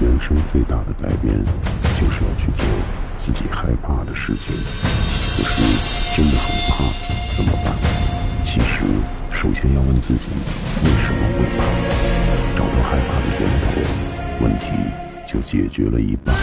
人生最大的改变就是要去做自己害怕的事情。可是真的很怕怎么办？其实首先要问自己为什么会怕？找到害怕的源头问题就解决了一半。